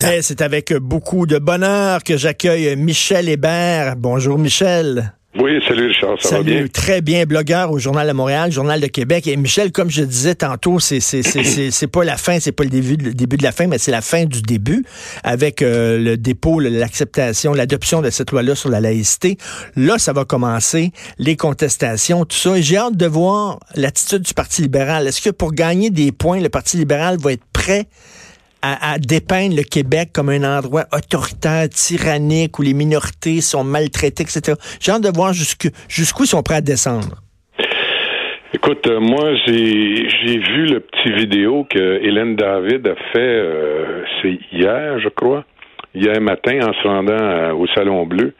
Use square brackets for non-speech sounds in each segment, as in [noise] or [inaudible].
C'est avec beaucoup de bonheur que j'accueille Michel Hébert. Bonjour Michel. Oui, salut Richard, ça salut, va bien? Très bien, blogueur au Journal de Montréal, Journal de Québec. Et Michel, comme je disais tantôt, c'est c'est c'est [clears throat] pas la fin, c'est pas le début, le début de la fin, mais c'est la fin du début avec euh, le dépôt, l'acceptation, l'adoption de cette loi-là sur la laïcité. Là, ça va commencer les contestations, tout ça. Et j'ai hâte de voir l'attitude du Parti libéral. Est-ce que pour gagner des points, le Parti libéral va être prêt à, dépeindre le Québec comme un endroit autoritaire, tyrannique, où les minorités sont maltraitées, etc. J'ai hâte de voir jusqu'où ils sont prêts à descendre. Écoute, euh, moi, j'ai vu le petit vidéo que Hélène David a fait, euh, c'est hier, je crois, hier matin, en se rendant euh, au Salon Bleu.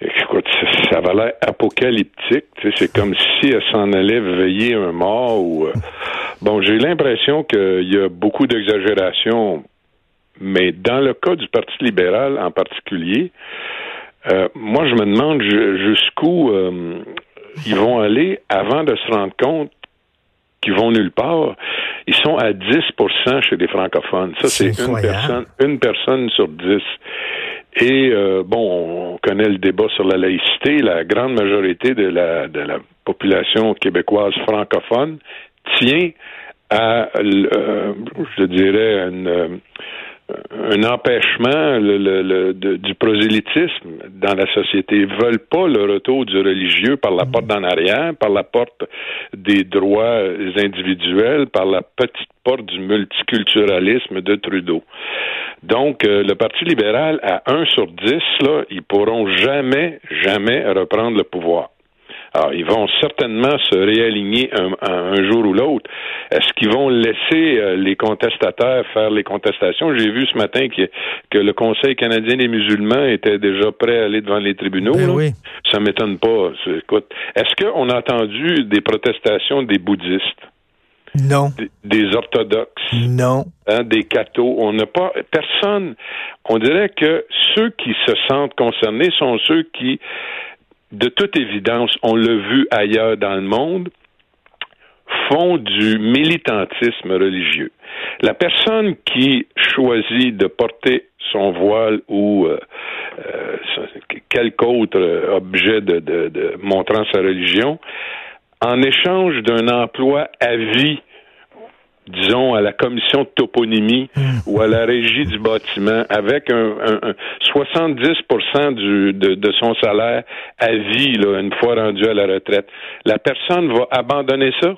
Écoute, ça, va l'air apocalyptique. C'est comme si elle s'en allait veiller un mort ou Bon, j'ai l'impression qu'il y a beaucoup d'exagération, mais dans le cas du Parti libéral en particulier, euh, moi, je me demande jusqu'où euh, ils vont aller avant de se rendre compte qu'ils vont nulle part. Ils sont à 10% chez les francophones. Ça, c'est une personne, une personne sur 10. Et euh, bon, on connaît le débat sur la laïcité. La grande majorité de la, de la population québécoise francophone tient à, euh, je dirais, euh, un empêchement du prosélytisme dans la société. Ils veulent pas le retour du religieux par la porte d'en arrière, par la porte des droits individuels, par la petite porte du multiculturalisme de Trudeau. Donc, euh, le Parti libéral, à 1 sur 10, là, ils pourront jamais, jamais reprendre le pouvoir. Alors, ils vont certainement se réaligner un, jour ou l'autre. Est-ce qu'ils vont laisser euh, les contestataires faire les contestations? J'ai vu ce matin que, que le Conseil canadien des musulmans était déjà prêt à aller devant les tribunaux. Ben oui. Ça m'étonne pas. Écoute, est-ce qu'on a entendu des protestations des bouddhistes? Non. Des, orthodoxes? Non. Hein, des cathos? On n'a pas. Personne. On dirait que ceux qui se sentent concernés sont ceux qui de toute évidence, on l'a vu ailleurs dans le monde, font du militantisme religieux. La personne qui choisit de porter son voile ou euh, euh, quelque autre objet de montrant sa religion, en échange d'un emploi à vie disons, à la commission de toponymie hmm. ou à la régie du bâtiment avec un, 70 du, de, son salaire à vie, là, une fois rendu à la retraite. La personne va abandonner ça?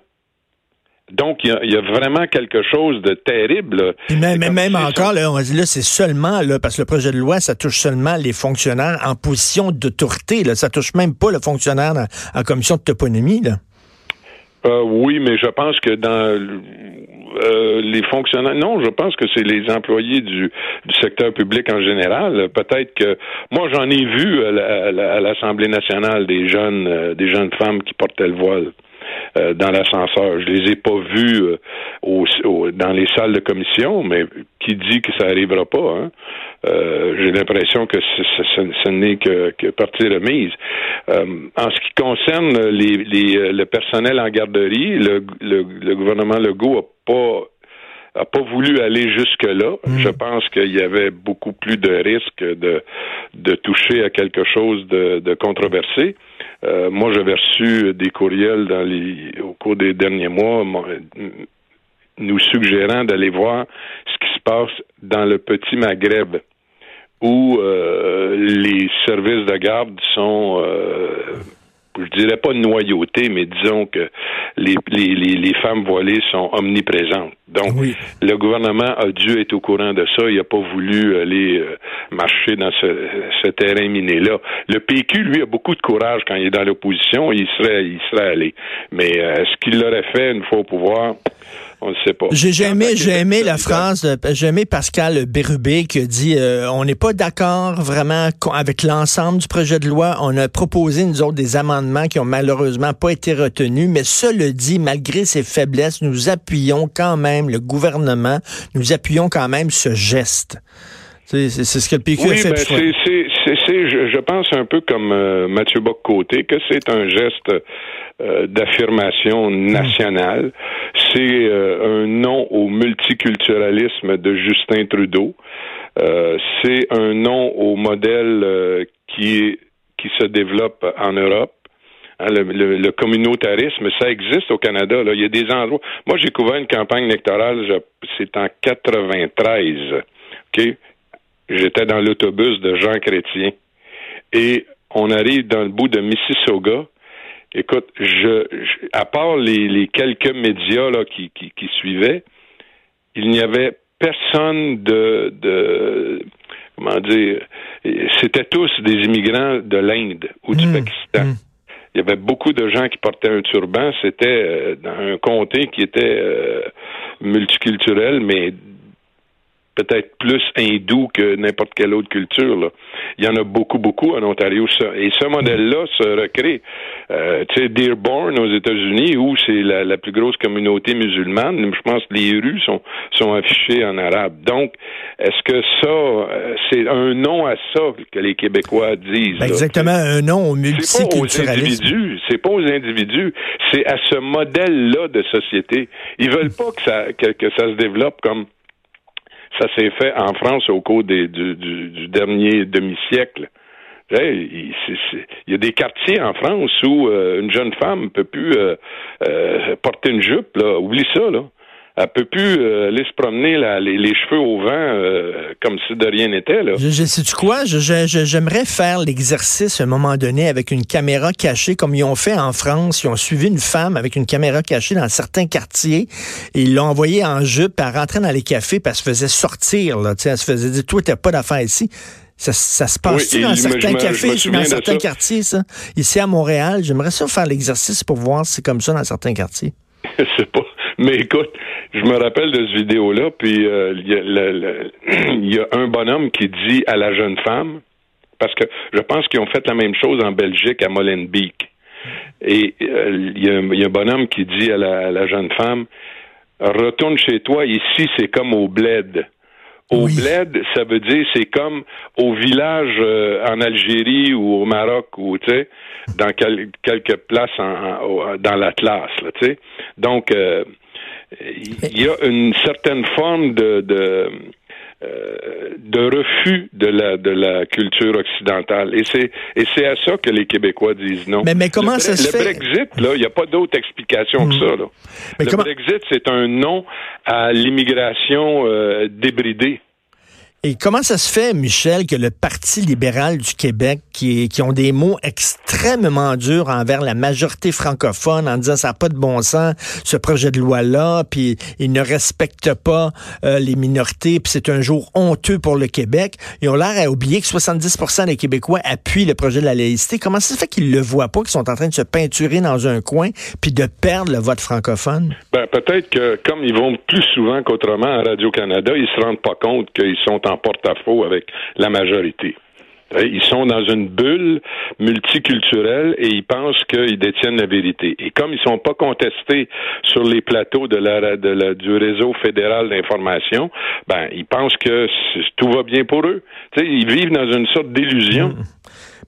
Donc, il y, a vraiment quelque chose de terrible. mais même encore, là, on dit là, c'est seulement, là, parce que le projet de loi, ça touche seulement les fonctionnaires en position d'autorité. Là, ça touche même pas le fonctionnaire en, en commission de toponymie. Là. Euh, oui, mais je pense que dans euh, les fonctionnaires, non, je pense que c'est les employés du, du secteur public en général. Peut-être que moi, j'en ai vu à l'Assemblée nationale des jeunes, euh, des jeunes femmes qui portaient le voile. Euh, dans l'ascenseur. Je les ai pas vus euh, au, dans les salles de commission, mais qui dit que ça arrivera pas hein? euh, J'ai l'impression que ce, n'est que, que, partie remise. en ce qui concerne les, les, le personnel en garderie, le, le, gouvernement Legault a pas a pas voulu aller jusque-là. Hmm. Je pense qu'il y avait beaucoup plus de risques de, de toucher à quelque chose de, de controversé. Euh, moi, j'avais reçu des courriels au cours des derniers mois nous suggérant d'aller voir ce qui se passe dans le petit Maghreb où euh, les services de garde sont euh, je dirais pas noyauté, mais disons que les, femmes voilées sont omniprésentes. Donc, le gouvernement a dû être au courant de ça. Il n'a pas voulu aller euh, marcher dans ce, ce terrain miné-là. Le PQ, lui, a beaucoup de courage quand il est dans l'opposition. Il serait, il serait allé. Mais euh, est-ce qu'il l'aurait fait une fois au pouvoir? On ne sait pas. J'ai aimé, j'ai aimé la phrase, j'ai aimé Pascal Bérubé qui a dit euh, on n'est pas d'accord vraiment avec l'ensemble du projet de loi. On a proposé, nous autres, des amendements qui ont malheureusement pas été retenus, mais cela dit, malgré ses faiblesses, nous appuyons quand même le gouvernement, nous appuyons quand même ce geste. C'est ce que le PQ a fait. Ben, c'est, je, je, pense un peu comme euh, Mathieu Bock-Côté, que c'est un geste euh, d'affirmation nationale. C'est euh, un non au multiculturalisme de Justin Trudeau. C'est un nom au modèle qui, qui se développe en Europe. Hein, le, communautarisme, ça existe au Canada. Là. Il y a des endroits. Moi, j'ai couvert une campagne électorale, c'est en 93. OK? J'étais dans l'autobus de Jean Chrétien. Et on arrive dans le bout de Mississauga. Écoute, je, à part les, quelques médias là, qui, qui, qui suivaient, il n'y avait personne de, de comment dire, c'était tous des immigrants de l'Inde ou du mmh, Pakistan. Mmh. Il y avait beaucoup de gens qui portaient un turban. C'était euh, dans un comté qui était euh, multiculturel, mais peut-être plus hindou que n'importe quelle autre culture. Là. Il y en a beaucoup, beaucoup en Ontario. Et ce modèle-là se recrée. Euh, tu sais, Dearborn aux États-Unis, où c'est la, plus grosse communauté musulmane, je pense que les rues sont, sont affichées en arabe. Donc, est-ce que ça, euh, c'est un nom à ça que les Québécois disent? Ben, exactement, un nom au multiculturalisme. C'est pas aux individus, c'est à ce modèle-là de société. Ils veulent pas que ça, que ça se développe comme ça s'est fait en France au cours du, dernier demi-siècle. Il y a des quartiers en France où euh, une jeune femme peut plus euh, euh, porter une jupe. Là. Oublie ça. Là elle peut plus euh, aller se promener les, cheveux au vent euh, comme si de rien n'était. Là. Je, je sais-tu quoi? j'aimerais faire l'exercice à un moment donné avec une caméra cachée, comme ils ont fait en France. Ils ont suivi une femme avec une caméra cachée dans certains quartiers et ils l'ont envoyée en jupe, elle rentrait dans les cafés, puis elle se faisait sortir. Là, elle se faisait dire, toi, t'as pas d'affaires ici. Ça, se passe dans certains cafés, dans certains quartiers, ça? Ici à Montréal, j'aimerais ça faire l'exercice pour voir si c'est comme ça dans certains quartiers. [laughs] c'est pas. [laughs] Mais écoute, je me rappelle de cette vidéo-là, puis euh, [clears throat] il y, a un bonhomme qui dit à la jeune femme, parce que je pense qu'ils ont fait la même chose en Belgique à Molenbeek. Et euh, il y, a un bonhomme qui dit à la, jeune femme, retourne chez toi, ici c'est comme au bled. Au bled, ça veut dire c'est comme au village euh, en Algérie ou au Maroc ou tu sais dans quelques places en, dans l'Atlas, tu sais. Donc il y a une certaine forme de, de euh, de refus de la de la culture occidentale et c'est et c'est à ça que les Québécois disent non. Mais, mais comment ça se fait? Le Brexit là, il n'y a pas d'autre explication que hmm. ça là. le Brexit c'est un non à l'immigration euh, débridée. Et comment ça se fait, Michel, que le Parti libéral du Québec, qui, qui ont des mots extrêmement durs envers la majorité francophone, en disant ça n'a pas de bon sens, ce projet de loi-là, puis il ne respecte pas euh, les minorités, puis c'est un jour honteux pour le Québec, ils ont l'air à oublier que 70% des Québécois appuient le projet de la laïcité. Comment ça se fait qu'ils le voient pas, qu'ils sont en train de se peinturer dans un coin, puis de perdre le vote francophone? Ben, peut-être que comme ils vont plus souvent qu'autrement à Radio-Canada, ils se rendent pas compte qu'ils sont en porte-à-faux avec la majorité. Ils sont dans une bulle multiculturelle et ils pensent qu'ils détiennent la vérité. Et comme ils sont pas contestés sur les plateaux du réseau fédéral d'information, ben ils pensent que tout va bien pour eux. ils vivent dans une sorte d'illusion. Mmh.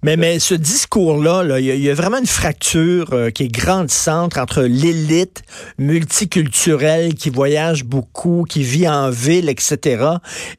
Mais, mais ce discours-là, il y, a vraiment une fracture euh, qui est grandissante entre l'élite multiculturelle qui voyage beaucoup, qui vit en ville, etc.,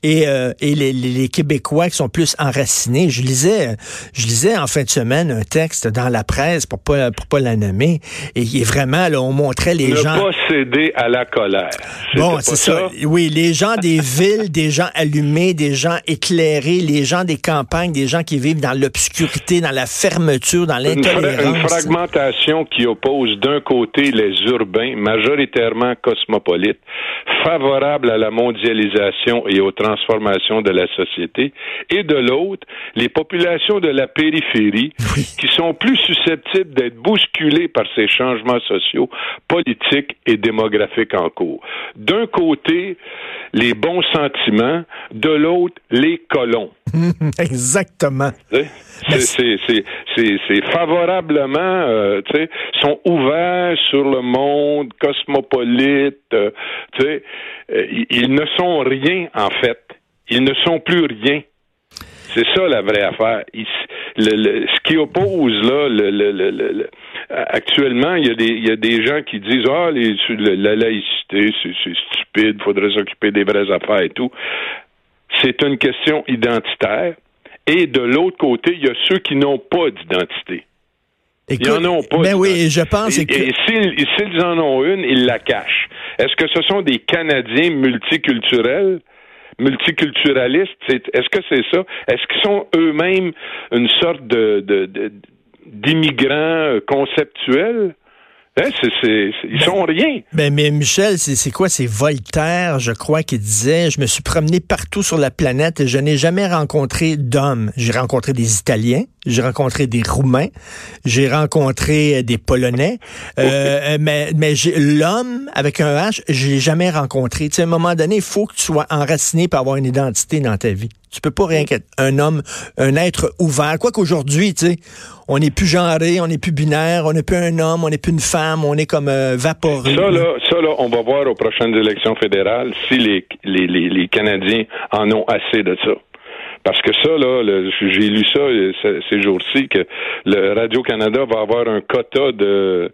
et, euh, et les, les, Québécois qui sont plus enracinés. Je lisais, je lisais en fin de semaine un texte dans la presse pour pas pour pas la nommer, et est vraiment là, on montrait les gens. Ne pas céder à la colère. Bon, c'est ça. Oui, les gens des [laughs] villes, des gens allumés, des gens éclairés, les gens des campagnes, des gens qui vivent dans l'obscurité dans la fermeture, dans l'intolérance. Une, fragmentation qui oppose d'un côté les urbains, majoritairement cosmopolites, favorables à la mondialisation et aux transformations de la société, et de l'autre, les populations de la périphérie, qui sont plus susceptibles d'être bousculées par ces changements sociaux, politiques et démographiques en cours. D'un côté, les bons sentiments, de l'autre, les colons. [laughs] Exactement. C'est favorablement, euh, tu sais, sont ouverts sur le monde cosmopolite, euh, tu sais, euh, ils ne sont rien en fait. Ils ne sont plus rien. C'est ça la vraie affaire. ce qui oppose là, le, actuellement, il y, a des, il y a des gens qui disent ah les, la laïcité c'est stupide, faudrait s'occuper des vraies affaires et tout c'est une question identitaire. Et de l'autre côté, il y a ceux qui n'ont pas d'identité. Écoute, ils en ont pas. Ben oui, je pense et, que... et s'ils en ont une, ils la cachent. Est-ce que ce sont des Canadiens multiculturels? Multiculturalistes, est-ce que c'est ça? Est-ce qu'ils sont eux-mêmes une sorte de, d'immigrants conceptuels? Hein, ils sont rien. Ben, mais Michel, c'est quoi? C'est Voltaire, je crois, qui disait Je me suis promené partout sur la planète et je n'ai jamais rencontré d'hommes. J'ai rencontré des Italiens, j'ai rencontré des Roumains, j'ai rencontré des Polonais, euh, [laughs] euh, mais, mais l'homme avec un H, je l'ai jamais rencontré. Tu sais, à un moment donné, il faut que tu sois enraciné pour avoir une identité dans ta vie. Tu peux pas rien qu'être un homme, un être ouvert. Quoi qu'aujourd'hui, tu sais, on n'est plus genré, on n'est plus binaire, on n'est plus un homme, on n'est plus une femme, on est comme euh, vaporé. Ça là, ça là, on va voir aux prochaines élections fédérales si les, les, les, les Canadiens en ont assez de ça. Parce que ça, là, j'ai lu ça ces jours-ci, que le Radio-Canada va avoir un quota de,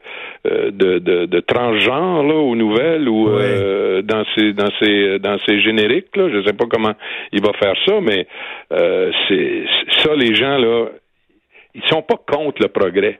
euh, de, de, de transgenres là, aux nouvelles ou euh, dans ses dans ses dans ses génériques. Là. Je sais pas comment il va faire ça, mais euh, c'est ça, les gens, là, ils sont pas contre le progrès.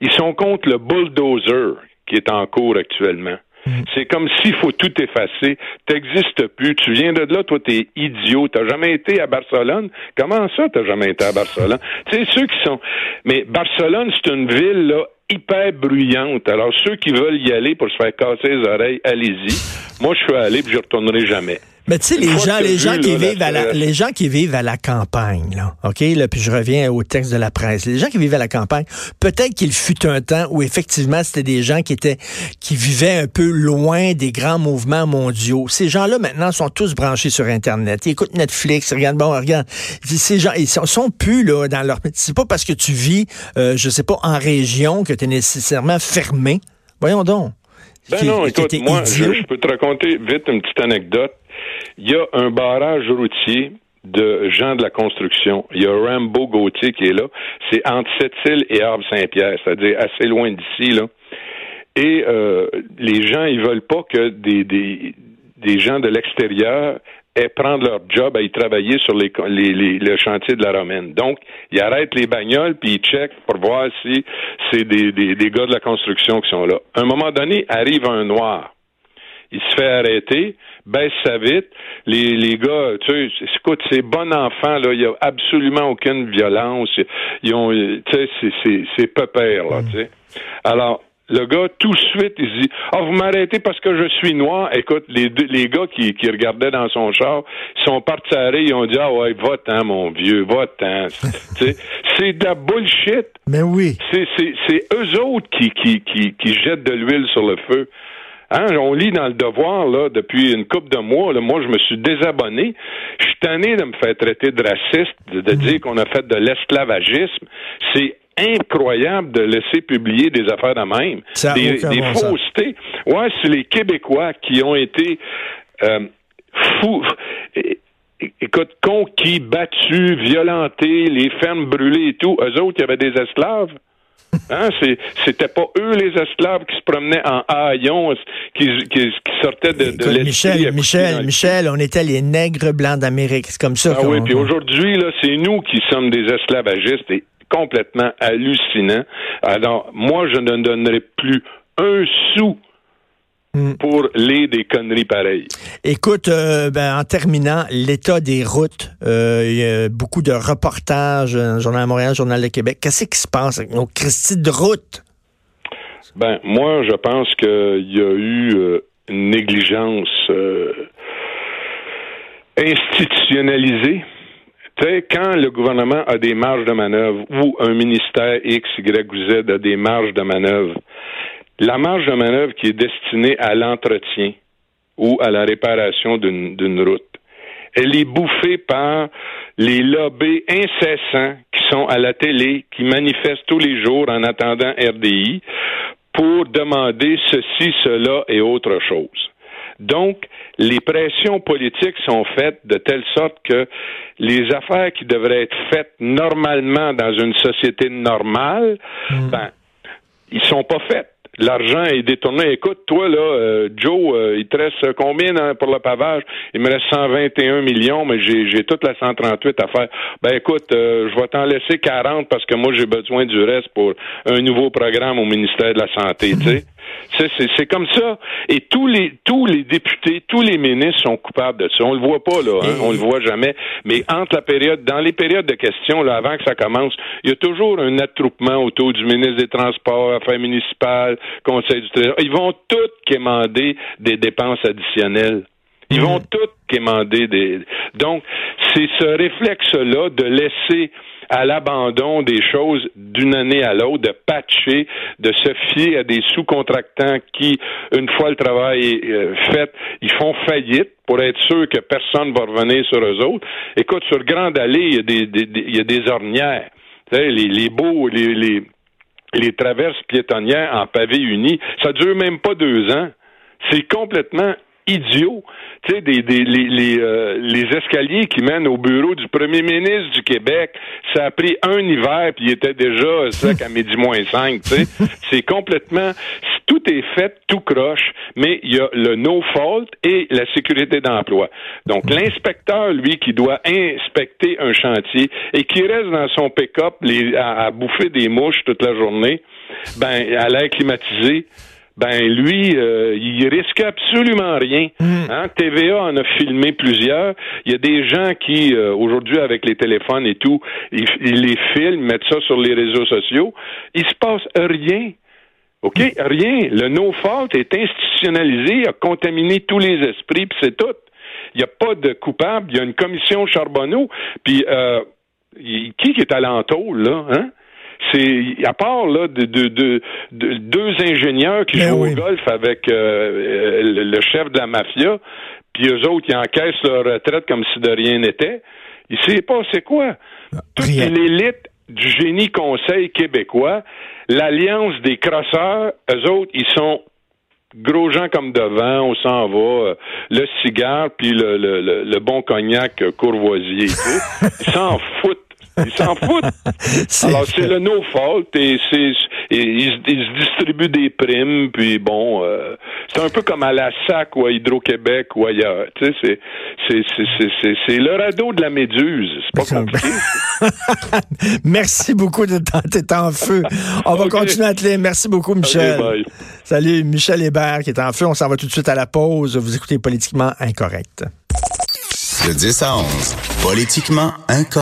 Ils sont contre le bulldozer qui est en cours actuellement. Mm. C'est comme s'il faut tout effacer. T'existes plus. Tu viens de là, toi, t'es idiot. T'as jamais été à Barcelone? Comment ça, t'as jamais été à Barcelone? tu sais, ceux qui sont. Mais Barcelone, c'est une ville, là, hyper bruyante. Alors, ceux qui veulent y aller pour se faire casser les oreilles, allez-y. Moi, je suis allé puis je retournerai jamais. Mais tu sais, les gens, les gens qui vivent à la, les gens qui vivent à la campagne, là, ok, là, puis je reviens au texte de la presse. Les gens qui vivent à la campagne, peut-être qu'il fut un temps où effectivement c'était des gens qui étaient, qui vivaient un peu loin des grands mouvements mondiaux. Ces gens-là maintenant sont tous branchés sur Internet. Ils écoutent Netflix, regardent, bon, regarde, ces gens, ils sont, plus là dans leur. C'est pas parce que tu vis, euh, je sais pas, en région que tu es nécessairement fermé. Voyons donc. Ben non, écoute, moi, je, peux te raconter vite une petite anecdote. Il y a un barrage routier de gens de la construction. Il y a Rambo Gauthier qui est là. C'est entre Sept-Îles et Arbre-Saint-Pierre, c'est-à-dire assez loin d'ici, là. Et euh, les gens, ils veulent pas que des, des, gens de l'extérieur aient prendre leur job à y travailler sur les, les, les, le chantier de la Romaine. Donc, ils arrêtent les bagnoles puis ils checkent pour voir si c'est des, des, des gars de la construction qui sont là. À un moment donné, arrive un noir. Il se fait arrêter, baisse sa vitre. Les, les gars, tu sais, écoute, c'est bon enfant, là, il n'y a absolument aucune violence. Ils ont, tu sais, c'est, c'est, pépère, là, tu sais. Alors, le gars, tout de suite, il se dit Ah, vous m'arrêtez parce que je suis noir. Écoute, les, les gars qui, qui regardaient dans son char, ils sont partis arrêter, ils ont dit Ah ouais, va-t'en, mon vieux, va-t'en. c'est de la bullshit. Mais oui. C'est eux autres qui, qui, qui, qui jettent de l'huile sur le feu. Hein, on lit dans le devoir là depuis une couple de mois. Là, moi, je me suis désabonné. Je suis tanné de me faire traiter de raciste, de, de mm. dire qu'on a fait de l'esclavagisme. C'est incroyable de laisser publier des affaires de même. des, faussetés. Ouais, c'est les Québécois qui ont été euh, fous. Écoute, conquis, battus, violentés, les fermes brûlées et tout. Eux autres, il y avait des esclaves. Hein, c'était pas eux les esclaves qui se promenaient en haillons, qui, qui, sortaient de, de Michel, Michel, Michel, on était les nègres blancs d'Amérique. C'est comme ça. Ah oui, puis aujourd'hui, là, c'est nous qui sommes des esclavagistes et complètement hallucinant. Alors, moi, je ne donnerai plus un sou hmm. pour les des conneries pareilles. Écoute, euh, ben, en terminant, l'état des routes, euh, il y a beaucoup de reportages, euh, Journal de Montréal, Journal de Québec. Qu'est-ce qui se passe avec nos Christie de route? Ben, moi, je pense qu'il y a eu une négligence institutionnalisée quand le gouvernement a des marges de manœuvre ou un ministère X, Y ou Z a des marges de manœuvre, la marge de manœuvre qui est destinée à l'entretien ou à la réparation d'une route, elle est bouffée par les lobbies incessants qui sont à la télé, qui manifestent tous les jours en attendant RDI pour demander ceci, cela et autre chose. Donc, les pressions politiques sont faites de telle sorte que les affaires qui devraient être faites normalement dans une société normale, mm. ben, ils sont pas faites. L'argent est détourné. Écoute, toi, là, euh, Joe, euh, il te reste combien pour le pavage? Il me reste 121 millions, mais j'ai, j'ai toute la 138 à faire. Ben écoute, euh, je vais t'en laisser 40 parce que moi, j'ai besoin du reste pour un nouveau programme au ministère de la Santé, tu sais. C'est comme ça. Et tous les tous les députés, tous les ministres sont coupables de ça. On le voit pas là, hein? on le voit jamais. Mais entre la période, dans les périodes de questions, là, avant que ça commence, il y a toujours un attroupement autour du ministre des Transports, Affaires municipales, Conseil du Trésor. Ils vont tous quémander des dépenses additionnelles. Ils vont tous quémander des. Donc, c'est ce réflexe-là de laisser à l'abandon des choses d'une année à l'autre, de patcher, de se fier à des sous-contractants qui, une fois le travail euh, fait, ils font faillite pour être sûr que personne va revenir sur eux autres. Écoute, sur Grande Allée, il y a des, ornières. Les, les beaux, les, traverses piétonnières en pavé uni, ça dure même pas deux ans. C'est complètement idiot. Tu sais, des, des, les, les, euh, les, escaliers qui mènent au bureau du premier ministre du Québec, ça a pris un hiver, puis il était déjà sec à midi moins cinq, tu sais. [laughs] C'est complètement... Tout est fait, tout croche, mais il y a le no-fault et la sécurité d'emploi. Donc, l'inspecteur, lui, qui doit inspecter un chantier et qui reste dans son pick-up à, à bouffer des mouches toute la journée, ben, à l'air climatisé, ben lui, euh, il risque absolument rien. Hmm. Hein? TVA en a filmé plusieurs. Il y a des gens qui, euh, aujourd'hui, avec les téléphones et tout, ils, les filment, mettent ça sur les réseaux sociaux. Il se passe rien. OK? Rien. Le no-fault est institutionnalisé, a contaminé tous les esprits, puis c'est tout. Il n'y a pas de coupable. Il y a une commission Charbonneau, puis euh, qui est à l'entour, là? Hein? C'est à part là de, de, deux ingénieurs qui ben jouent au golf avec euh, euh, le chef de la mafia, puis eux autres qui encaissent leur retraite comme si de rien n'était. Il sait pas c'est quoi. Toute l'élite du génie conseil québécois, l'alliance des crosseurs, eux autres, ils sont gros gens comme devant, on s'en va, euh, le cigare puis le, le, le, bon cognac courvoisier. [laughs] Ils s'en foutent ils s'en foutent. [laughs] Alors, c'est le no-fault et c'est ils, se distribuent des primes, puis bon, euh, c'est un peu comme à la SAC ou à Hydro-Québec ou ailleurs. Tu sais, c'est, c'est, c'est, c'est, c'est le radeau de la méduse. C'est pas compliqué. [laughs] Merci beaucoup de tenter en feu. On va continuer à te lire. Merci beaucoup, Michel. Salut, Michel Hébert qui est en feu. On s'en va tout de suite à la pause. Vous écoutez Politiquement Incorrect. De 10 à 11, Politiquement Incorrect.